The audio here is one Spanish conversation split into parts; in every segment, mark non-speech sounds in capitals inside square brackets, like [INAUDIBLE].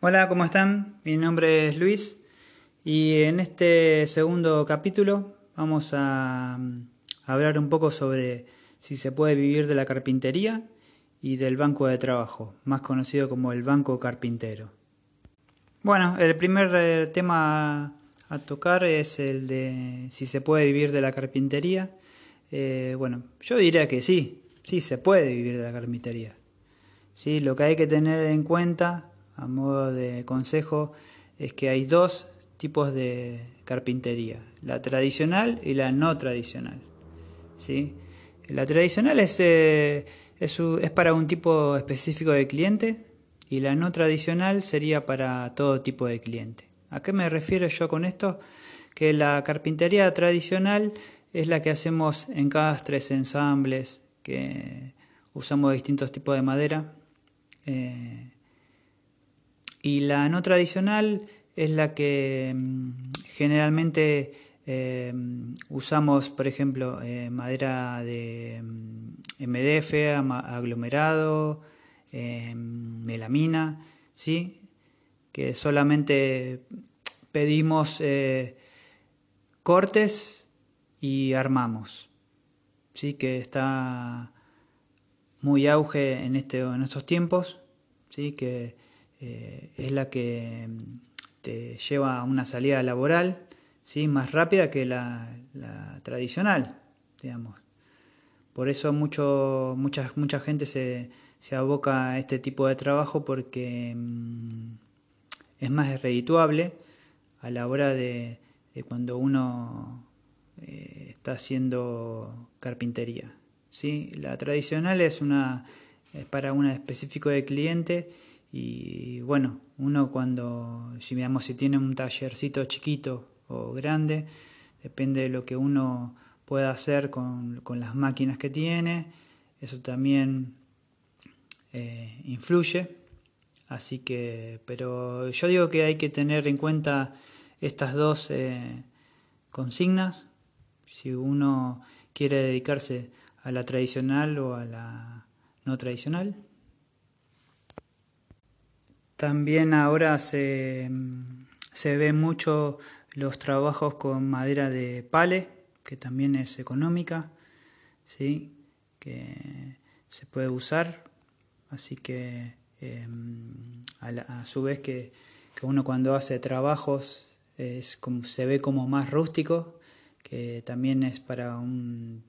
Hola, ¿cómo están? Mi nombre es Luis y en este segundo capítulo vamos a mm, hablar un poco sobre si se puede vivir de la carpintería y del banco de trabajo, más conocido como el banco carpintero. Bueno, el primer eh, tema a tocar es el de si se puede vivir de la carpintería. Eh, bueno, yo diría que sí, sí se puede vivir de la carpintería. Sí, lo que hay que tener en cuenta a modo de consejo es que hay dos tipos de carpintería, la tradicional y la no tradicional. ¿sí? La tradicional es, eh, es, es para un tipo específico de cliente y la no tradicional sería para todo tipo de cliente. ¿A qué me refiero yo con esto? Que la carpintería tradicional es la que hacemos encastres, ensambles, que usamos distintos tipos de madera. Eh, y la no tradicional es la que mm, generalmente eh, usamos, por ejemplo, eh, madera de mm, MDF, aglomerado, eh, melamina, ¿sí? que solamente pedimos cortes y armamos, ¿sí? que está muy auge en, este, en estos tiempos, ¿sí? que eh, es la que mm, te lleva a una salida laboral ¿sí? más rápida que la, tradicional, digamos. Por eso mucho, mucha, mucha gente se, se aboca a este tipo de trabajo porque mm, es más redituable a la hora de, cuando uno eh, está haciendo carpintería. ¿sí? La tradicional es, una, es para un específico de cliente y bueno, uno cuando, si digamos, si tiene un tallercito chiquito o grande, depende de lo que uno pueda hacer con, las máquinas que tiene, eso también eh, influye. Así que, pero yo digo que hay que tener en cuenta estas dos eh, consignas. Si uno quiere dedicarse a la tradicional o a la no tradicional. También ahora se, se ve mucho los trabajos con madera de pale, que también es económica, ¿sí? que se puede usar. Así que em, a, su vez que, uno cuando hace trabajos es como, se ve como más rústico, que también es para un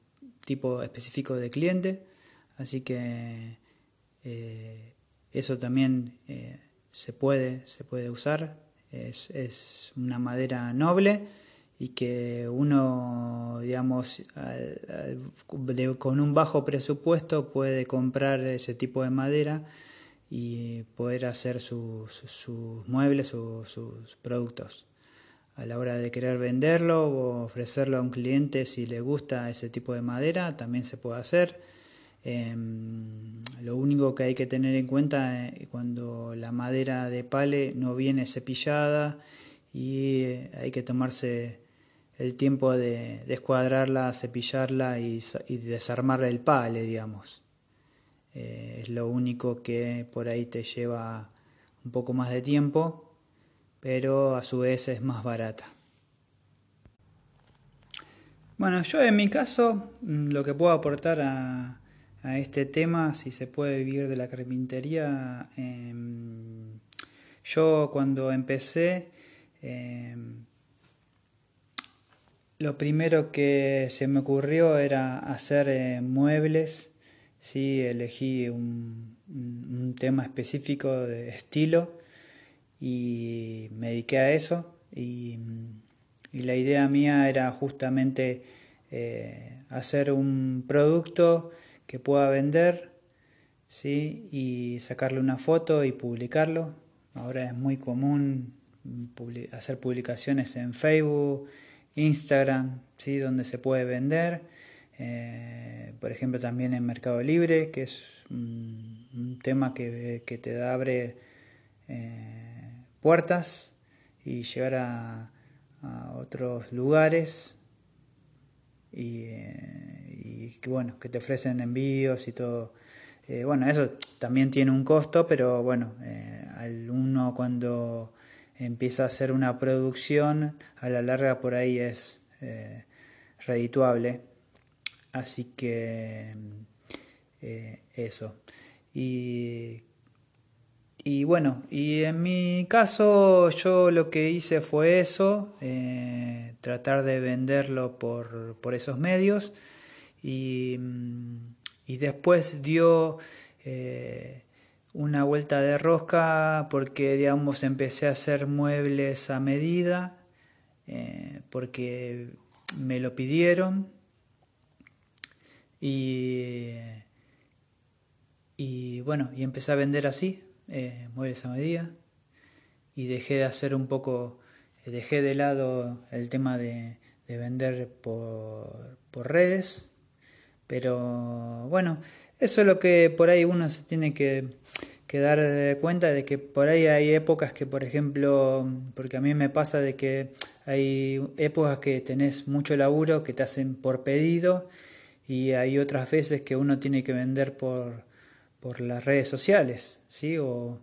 tipo específico de cliente. Así que eh, eso también eh, se puede, se puede usar, es, es una madera noble y que uno, digamos, con un bajo presupuesto puede comprar ese tipo de madera y poder hacer sus, sus muebles, sus, sus productos. A la hora de querer venderlo o ofrecerlo a un cliente si le gusta ese tipo de madera, también se puede hacer Em, lo único que hay que tener en cuenta es eh, cuando la madera de pale no viene cepillada y eh, hay que tomarse el tiempo de descuadrarla, cepillarla y, y desarmar el pale, digamos. Eh, es lo único que por ahí te lleva un poco más de tiempo, pero a su vez es más barata. Bueno, yo en mi caso mm, lo que puedo aportar a, a este tema, si se puede vivir de la carpintería. Em, yo cuando empecé, em, lo primero que se me ocurrió era hacer eh, muebles. Sí, elegí un, tema específico de estilo y me dediqué a eso. Y, la idea mía era justamente eh, hacer un producto que pueda vender ¿sí? y sacarle una foto y publicarlo. Ahora es muy común hacer publicaciones en Facebook, Instagram, ¿sí? donde se puede vender. Eh, por ejemplo, también en Mercado Libre, que es un, tema que, te abre eh, puertas y llegar a, otros lugares. Eh, que bueno, que te ofrecen envíos y todo Eh, bueno, eso también tiene un costo, pero bueno, al uno cuando empieza a hacer una producción, a la larga por ahí es redituable. Así que eso. Y y bueno, y en mi caso yo lo que hice fue eso, eh, tratar de venderlo por, por esos medios y, y después dio eh, una vuelta de rosca porque digamos empecé a hacer muebles a medida eh, porque me lo pidieron y, y bueno, y empecé a vender así eh, muebles a medida y dejé de hacer un poco, dejé de lado el tema de, vender por, por, redes, pero bueno, eso es lo que por ahí uno se tiene que, dar cuenta de que por ahí hay épocas que, por ejemplo, porque a mí me pasa de que hay épocas que tenés mucho laburo que te hacen por pedido y hay otras veces que uno tiene que vender por, por las redes sociales, ¿sí? O,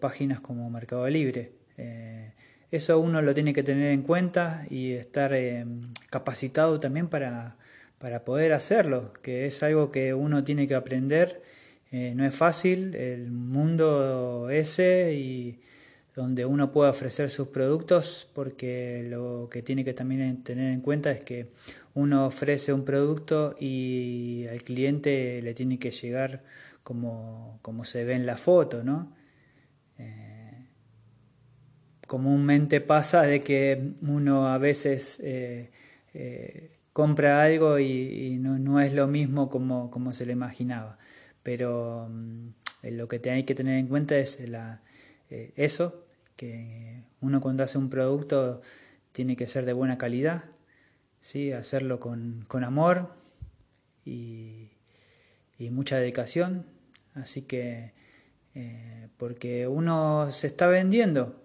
páginas como Mercado Libre. Eh, eso uno lo tiene que tener en cuenta y estar eh, capacitado también para, para, poder hacerlo, que es algo que uno tiene que aprender. Eh, no es fácil, el mundo ese y donde uno puede ofrecer sus productos, porque lo que tiene que también tener en cuenta es que uno ofrece un producto y al cliente le tiene que llegar como, como se ve en la foto, ¿no? Eh, comúnmente pasa de que uno a veces eh, compra algo y, no, es lo mismo como, como se le imaginaba. Pero mm, lo que hay que tener en cuenta es la, eso, que uno cuando hace un producto tiene que ser de buena calidad, ¿sí? hacerlo con, con amor y, y mucha dedicación Así que, eh, porque uno se está vendiendo,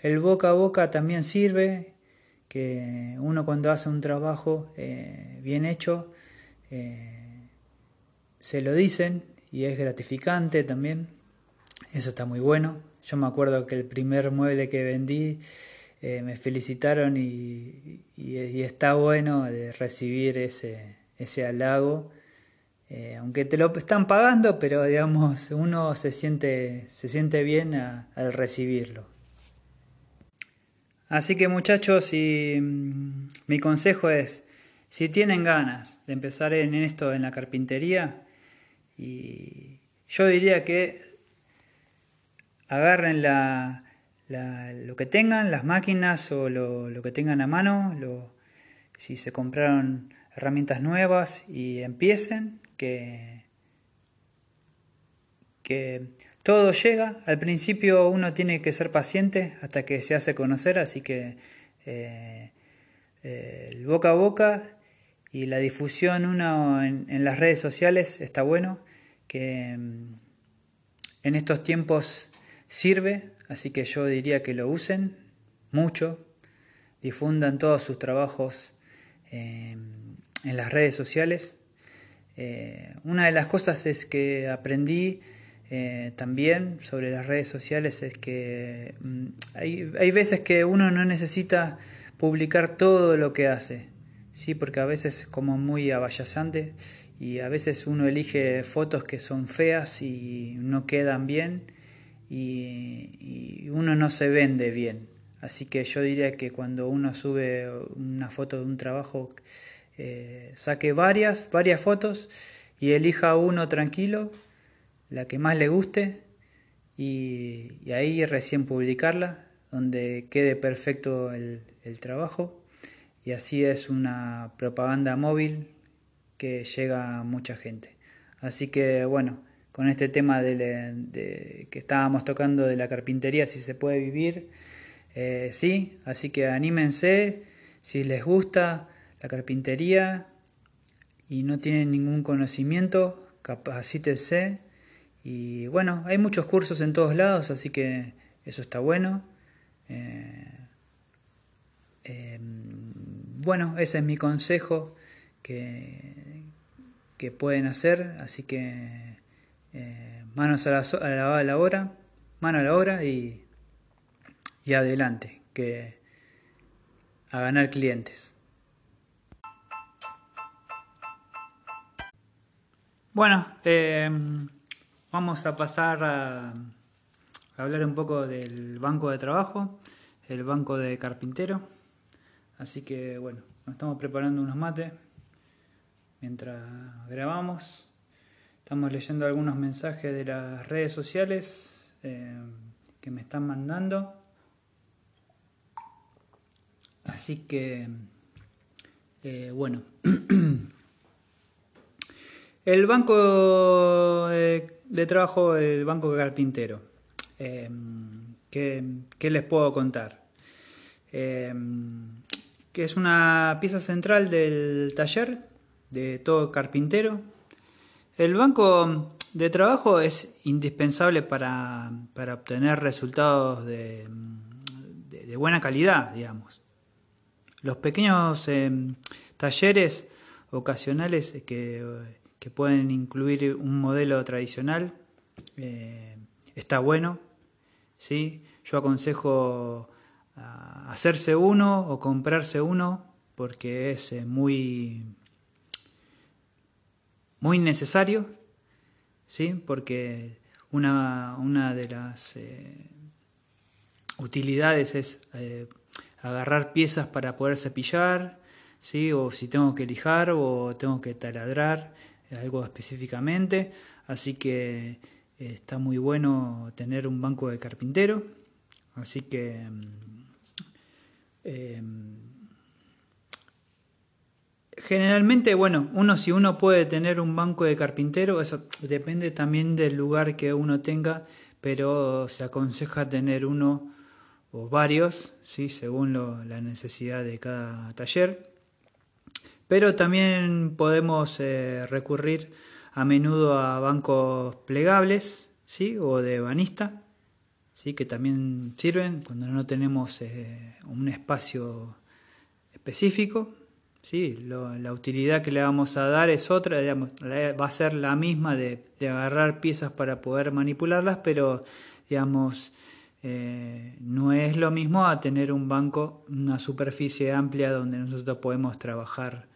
el boca a boca también sirve, que uno cuando hace un trabajo eh, bien hecho, eh, se lo dicen y es gratificante también, eso está muy bueno. Yo me acuerdo que el primer mueble que vendí, me felicitaron y, y, está bueno de recibir ese, ese halago eh, aunque te lo están pagando, pero digamos, uno se siente, se siente bien al recibirlo. Así que muchachos, mm, mi consejo es, si tienen ganas de empezar en esto, en la carpintería, y yo diría que agarren lo que tengan, las máquinas o lo, que tengan a mano, si se compraron herramientas nuevas y empiecen que, todo llega. Al principio uno tiene que ser paciente hasta que se hace conocer, así que eh, eh, el boca a boca y la difusión uno en, las redes sociales está bueno, que mm, en estos tiempos sirve, así que yo diría que lo usen mucho, difundan todos sus trabajos eh, en las redes sociales eh, una de las cosas es que aprendí eh, también sobre las redes sociales es que mm, hay, hay, veces que uno no necesita publicar todo lo que hace, ¿sí? porque a veces es como muy abayazante y a veces uno elige fotos que son feas y no quedan bien y, uno no se vende bien. Así que yo diría que cuando uno sube una foto de un trabajo eh, saque varias, varias fotos y elija uno tranquilo, la que más le guste, y, ahí recién publicarla, donde quede perfecto el, trabajo. Y así es una propaganda móvil que llega a mucha gente. Así que bueno, con este tema de, que estábamos tocando de la carpintería, si se puede vivir, eh, sí, así que anímense, si les gusta, la carpintería y no tienen ningún conocimiento, capacítense. Y bueno, hay muchos cursos en todos lados, así que eso está bueno. Eh, em, bueno, ese es mi consejo que, que pueden hacer, así que manos a la, a la, obra, mano a la obra y, y adelante, que a ganar clientes. Bueno, eh, vamos a pasar a, hablar un poco del banco de trabajo, el banco de carpintero. Así que bueno, nos estamos preparando unos mates mientras grabamos. Estamos leyendo algunos mensajes de las redes sociales eh, que me están mandando. Así que, eh, bueno. [CLEARS THROAT] El banco de, trabajo, el banco carpintero. Em, ¿qué, les puedo contar? Em, que es una pieza central del taller de todo carpintero. El banco de trabajo es indispensable para, obtener resultados de, buena calidad, digamos. Los pequeños em, talleres ocasionales que que pueden incluir un modelo tradicional, eh, está bueno. ¿sí? Yo aconsejo hacerse uno o comprarse uno porque es eh, muy, muy necesario, ¿sí? porque una, una de las eh, utilidades es agarrar piezas para poder cepillar, ¿sí? o si tengo que lijar o tengo que taladrar algo específicamente, así que eh, está muy bueno tener un banco de carpintero, así que mm, em, generalmente, bueno, uno si uno puede tener un banco de carpintero, eso depende también del lugar que uno tenga, pero se aconseja tener uno o varios, ¿sí? según la necesidad de cada taller. Pero también podemos eh, recurrir a menudo a bancos plegables ¿sí? o de banista, ¿sí? que también sirven cuando no tenemos eh, un espacio específico. ¿sí? la utilidad que le vamos a dar es otra, va a ser la misma de, agarrar piezas para poder manipularlas, pero digamos, eh, no es lo mismo a tener un banco, una superficie amplia donde nosotros podemos trabajar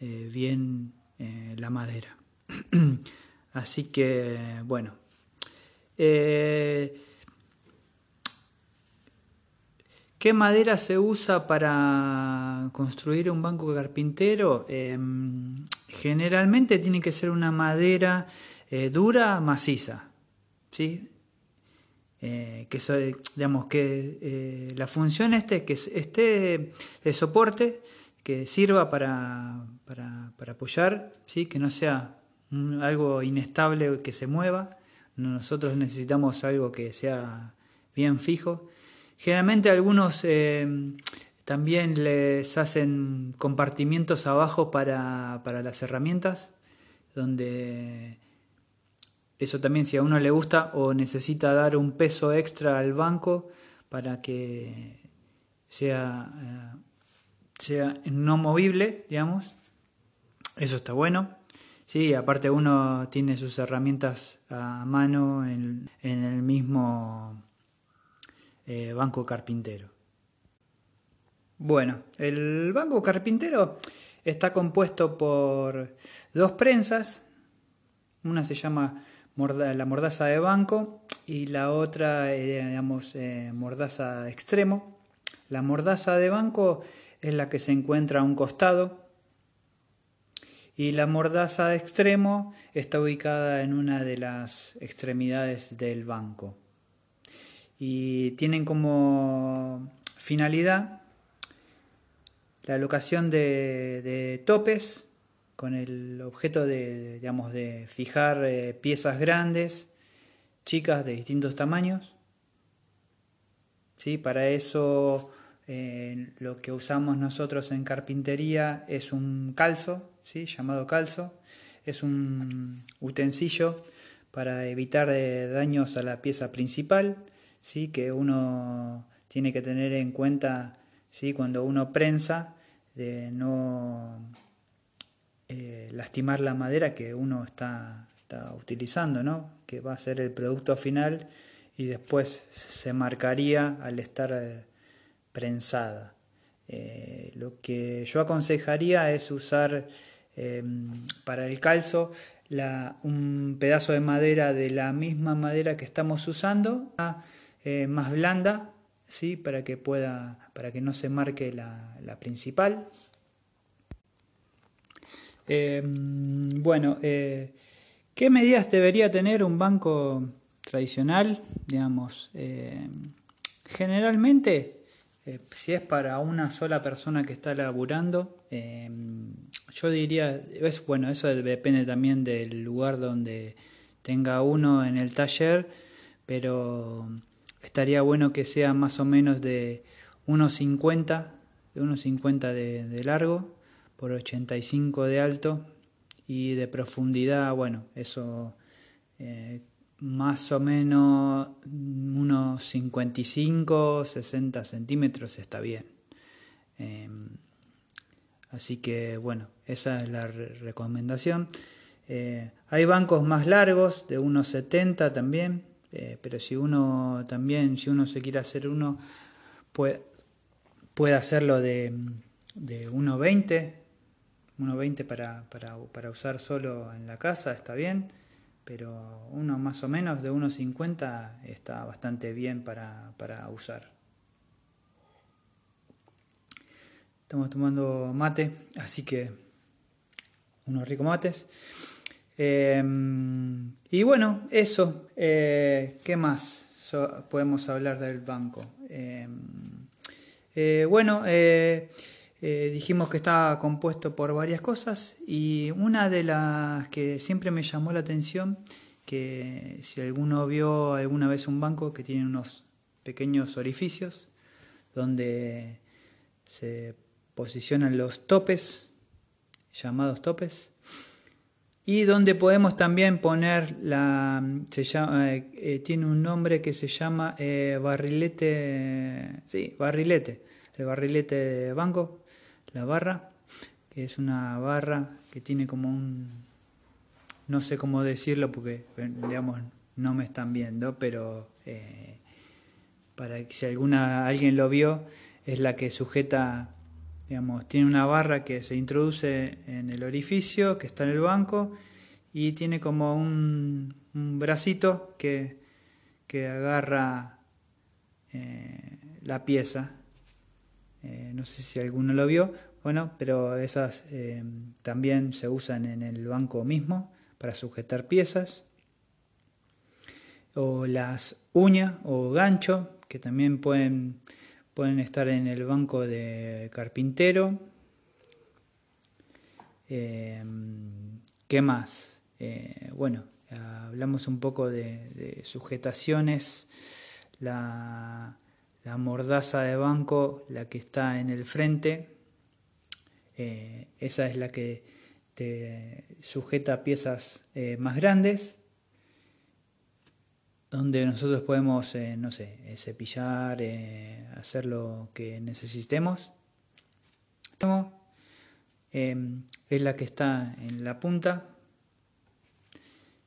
eh, bien eh, la madera. [CLEARS THROAT] Así que, bueno. Eh, ¿Qué madera se usa para construir un banco carpintero? Em, generalmente tiene que ser una madera dura, maciza. ¿sí? que digamos que la función este que esté de soporte que sirva para, para, apoyar, ¿sí? que no sea algo inestable que se mueva. Nosotros necesitamos algo que sea bien fijo. Generalmente algunos eh, también les hacen compartimientos abajo para, para las herramientas, donde eso también si a uno le gusta o necesita dar un peso extra al banco para que sea eh, sea no movible, digamos. Eso está bueno. Sí, aparte uno tiene sus herramientas a mano en, el mismo eh, banco carpintero. Bueno, el banco carpintero está compuesto por dos prensas. Una se llama la mordaza de banco y la otra, eh, digamos, eh, mordaza extremo. La mordaza de banco es la que se encuentra a un costado y la mordaza de extremo está ubicada en una de las extremidades del banco. Y tienen como finalidad la locación de, topes con el objeto de, digamos, de fijar eh, piezas grandes, chicas de distintos tamaños. ¿Sí? Para eso lo que usamos nosotros en carpintería es un calzo, ¿sí? llamado calzo. Es un utensilio para evitar eh, daños a la pieza principal, ¿sí? que uno tiene que tener en cuenta ¿sí? cuando uno prensa, de no eh, lastimar la madera que uno está está utilizando, ¿no? que va a ser el producto final y después se marcaría al estar eh, prensada. Eh, lo que yo aconsejaría es usar em, para el calzo un pedazo de madera de la misma madera que estamos usando, eh, más blanda, ¿sí? para que pueda, para que no se marque la, principal. Em, bueno, eh, ¿qué medidas debería tener un banco tradicional? Digamos, generalmente eh, si es para una sola persona que está laburando, em, yo diría, es, bueno, eso depende también del lugar donde tenga uno en el taller, pero estaría bueno que sea más o menos de 1,50 de 1,50 de, de largo por 85 de alto y de profundidad, bueno, eso eh, más o menos unos 55, 60 centímetros está bien. Em, así que bueno, esa es la recomendación. Eh, hay bancos más largos, de unos 70 también, eh, pero si uno también, si uno se quiere hacer uno, puede, puede hacerlo de, de 1,20, 1,20 para, para, para usar solo en la casa, está bien pero uno más o menos de 1,50 está bastante bien para, usar. Estamos tomando mate, así que unos ricos mates. Em, y bueno, eso. Eh, ¿Qué más podemos hablar del banco? Em, eh, bueno, eh, eh, dijimos que estaba compuesto por varias cosas y una de las que siempre me llamó la atención, que si alguno vio alguna vez un banco que tiene unos pequeños orificios donde se posicionan los topes, llamados topes, y donde podemos también poner la, se llama, eh, eh, tiene un nombre que se llama barrilete, sí, barrilete, el barrilete de banco, la barra, que es una barra que tiene como un, no sé cómo decirlo porque, digamos, no me están viendo, pero eh, para que si alguna, alguien lo vio, es la que sujeta, digamos, tiene una barra que se introduce en el orificio, que está en el banco, y tiene como un, bracito que, que agarra eh, la pieza eh, no sé si alguno lo vio, bueno, pero esas eh, también se usan en el banco mismo para sujetar piezas. O las uñas o gancho, que también pueden, pueden estar en el banco de carpintero. Eh, ¿Qué más? bueno, hablamos un poco de, de sujetaciones. La, la mordaza de banco, la que está en el frente, eh, esa es la que te sujeta piezas eh, más grandes, donde nosotros podemos, eh, no sé, cepillar, hacer lo que necesitemos. es la que está en la punta.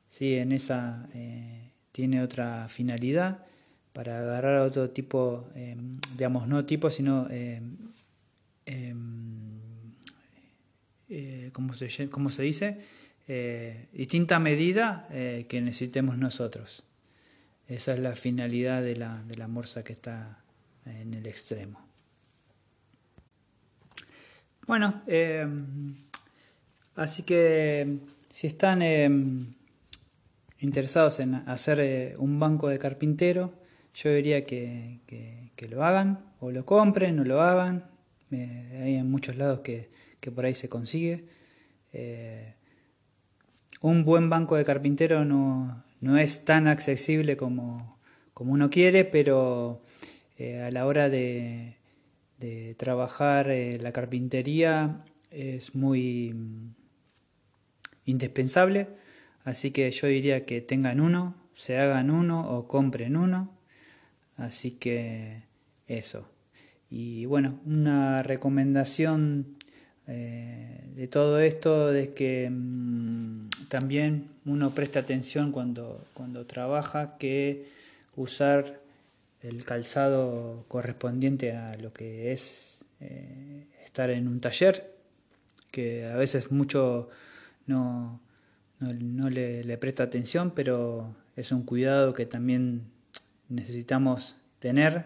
Sí, en esa tiene otra finalidad para agarrar otro tipo, em, digamos, no tipo, sino, em, em, eh, ¿cómo, se, se dice? Eh, distinta medida eh, que necesitemos nosotros. Esa es la finalidad de la, de la morsa que está en el extremo. Bueno, así que si están interesados en hacer un banco de carpintero, yo diría que, lo hagan, o lo compren, o lo hagan. hay en muchos lados que, por ahí se consigue. Eh, un buen banco de carpintero no, es tan accesible como, uno quiere, pero eh, a la hora de, trabajar eh, la carpintería es muy indispensable. Así que yo diría que tengan uno, se hagan uno o compren uno Así que eso. Y bueno, una recomendación eh, de todo esto, de que mm, también uno presta atención cuando, cuando trabaja que usar el calzado correspondiente a lo que es eh, estar en un taller, que a veces mucho no, no, le, le, presta atención, pero es un cuidado que también necesitamos tener,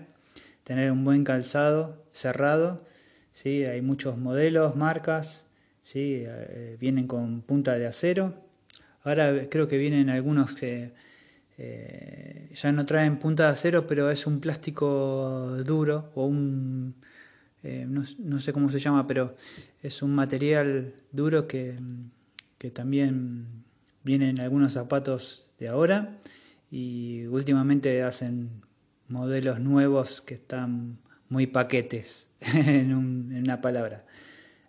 tener un buen calzado cerrado, ¿sí? hay muchos modelos, marcas, ¿sí? Eh, vienen con punta de acero, ahora creo que vienen algunos que eh, ya no traen punta de acero, pero es un plástico duro o un... Eh, no, sé cómo se llama, pero es un material duro que, que también viene en algunos zapatos de ahora y últimamente hacen modelos nuevos que están muy paquetes [LAUGHS] en, una palabra.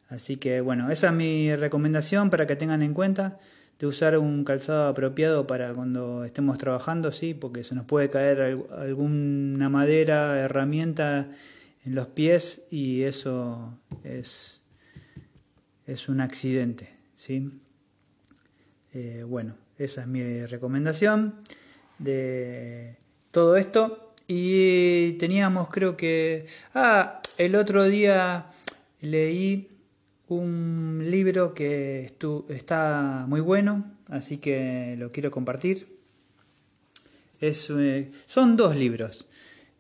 Así que bueno, esa es mi recomendación para que tengan en cuenta de usar un calzado apropiado para cuando estemos trabajando, sí, porque se nos puede caer alguna madera, herramienta en los pies y eso es, es un accidente, sí. Eh, bueno, esa es mi recomendación de todo esto. Y teníamos, creo que. Ah, el otro día leí un libro que está muy bueno, así que lo quiero compartir. Es, eh, son dos libros.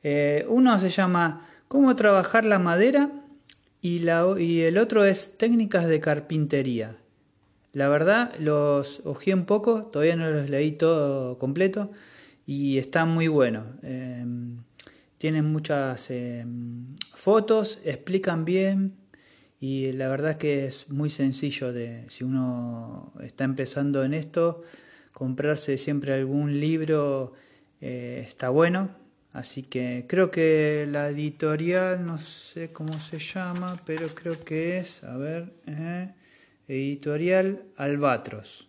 Eh, uno se llama Cómo trabajar la madera y, la, y el otro es Técnicas de carpintería. La verdad, los ojeé un poco, todavía no los leí todo completo y está muy bueno. Em, tienen muchas em, fotos, explican bien y la verdad que es muy sencillo de, si uno está empezando en esto, comprarse siempre algún libro eh, está bueno. Así que creo que la editorial, no sé cómo se llama, pero creo que es, a ver, eh, editorial Albatros.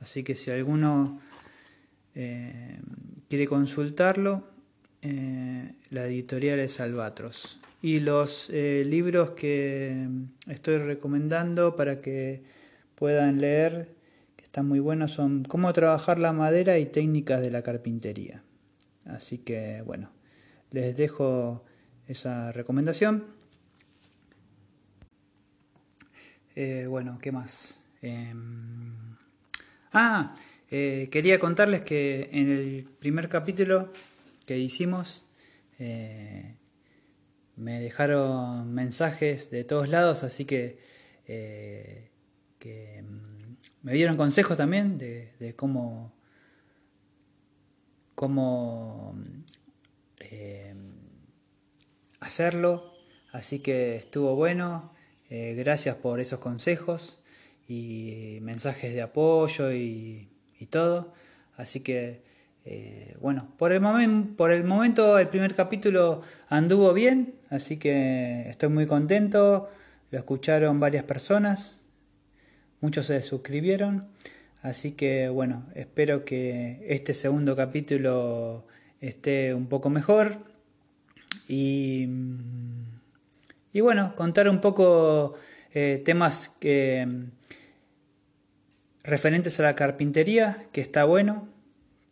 Así que si alguno eh, quiere consultarlo, la editorial es Albatros y los eh, libros que estoy recomendando para que puedan leer, que están muy buenos, son Cómo trabajar la madera y técnicas de la carpintería. Así que bueno, les dejo esa recomendación. Eh, bueno, ¿qué más? Em, ah, eh, quería contarles que en el primer capítulo que hicimos, me dejaron mensajes de todos lados, así que, eh, mm, me dieron consejos también de, cómo, cómo eh, hacerlo, así que estuvo bueno, eh, gracias por esos consejos y mensajes de apoyo y, todo, así que eh, bueno, por el, por el momento el primer capítulo anduvo bien, así que estoy muy contento. Lo escucharon varias personas, muchos se suscribieron, así que bueno, espero que este segundo capítulo esté un poco mejor y, y bueno, contar un poco eh, temas que, referentes a la carpintería, que está bueno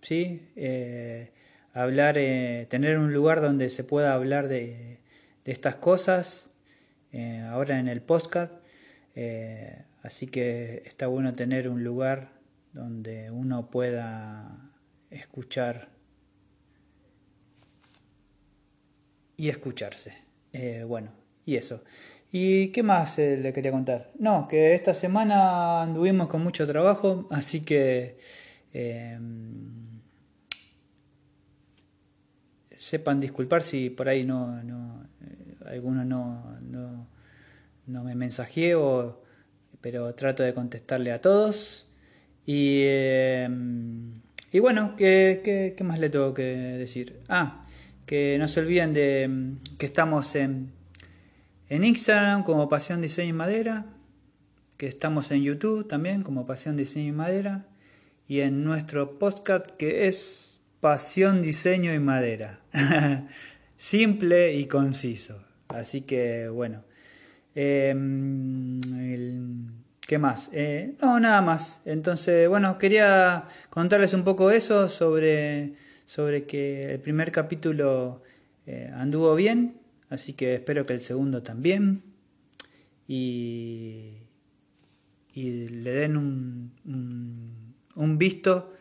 ¿sí? Eh, hablar, eh, tener un lugar donde se pueda hablar de, estas cosas, ahora en el podcast, así que está bueno tener un lugar donde uno pueda escuchar y escucharse. bueno, y eso. ¿Y qué más le quería contar? No, que esta semana anduvimos con mucho trabajo, así que sepan disculpar si por ahí no, no eh, no, no, no, me mensajeé, pero trato de contestarle a todos. Y, em, y bueno, ¿qué, ¿qué, más le tengo que decir? Ah, que no se olviden de em, que estamos en, en Instagram como Pasión Diseño y Madera, que estamos en YouTube también como Pasión Diseño y Madera, y en nuestro podcast que es pasión, diseño y madera. [LAUGHS] Simple y conciso. Así que bueno, Em, ¿Qué más? Eh, no, nada más. Entonces, bueno, quería contarles un poco eso sobre, sobre que el primer capítulo eh, anduvo bien, así que espero que el segundo también. Y, le den un, un, visto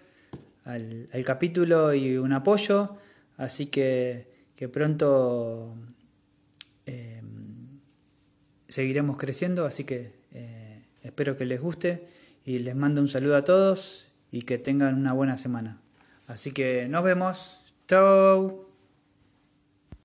al, capítulo y un apoyo. Así que, que pronto eh, seguiremos creciendo, así que eh, espero que les guste y les mando un saludo a todos y que tengan una buena semana. Así que nos vemos. Chao.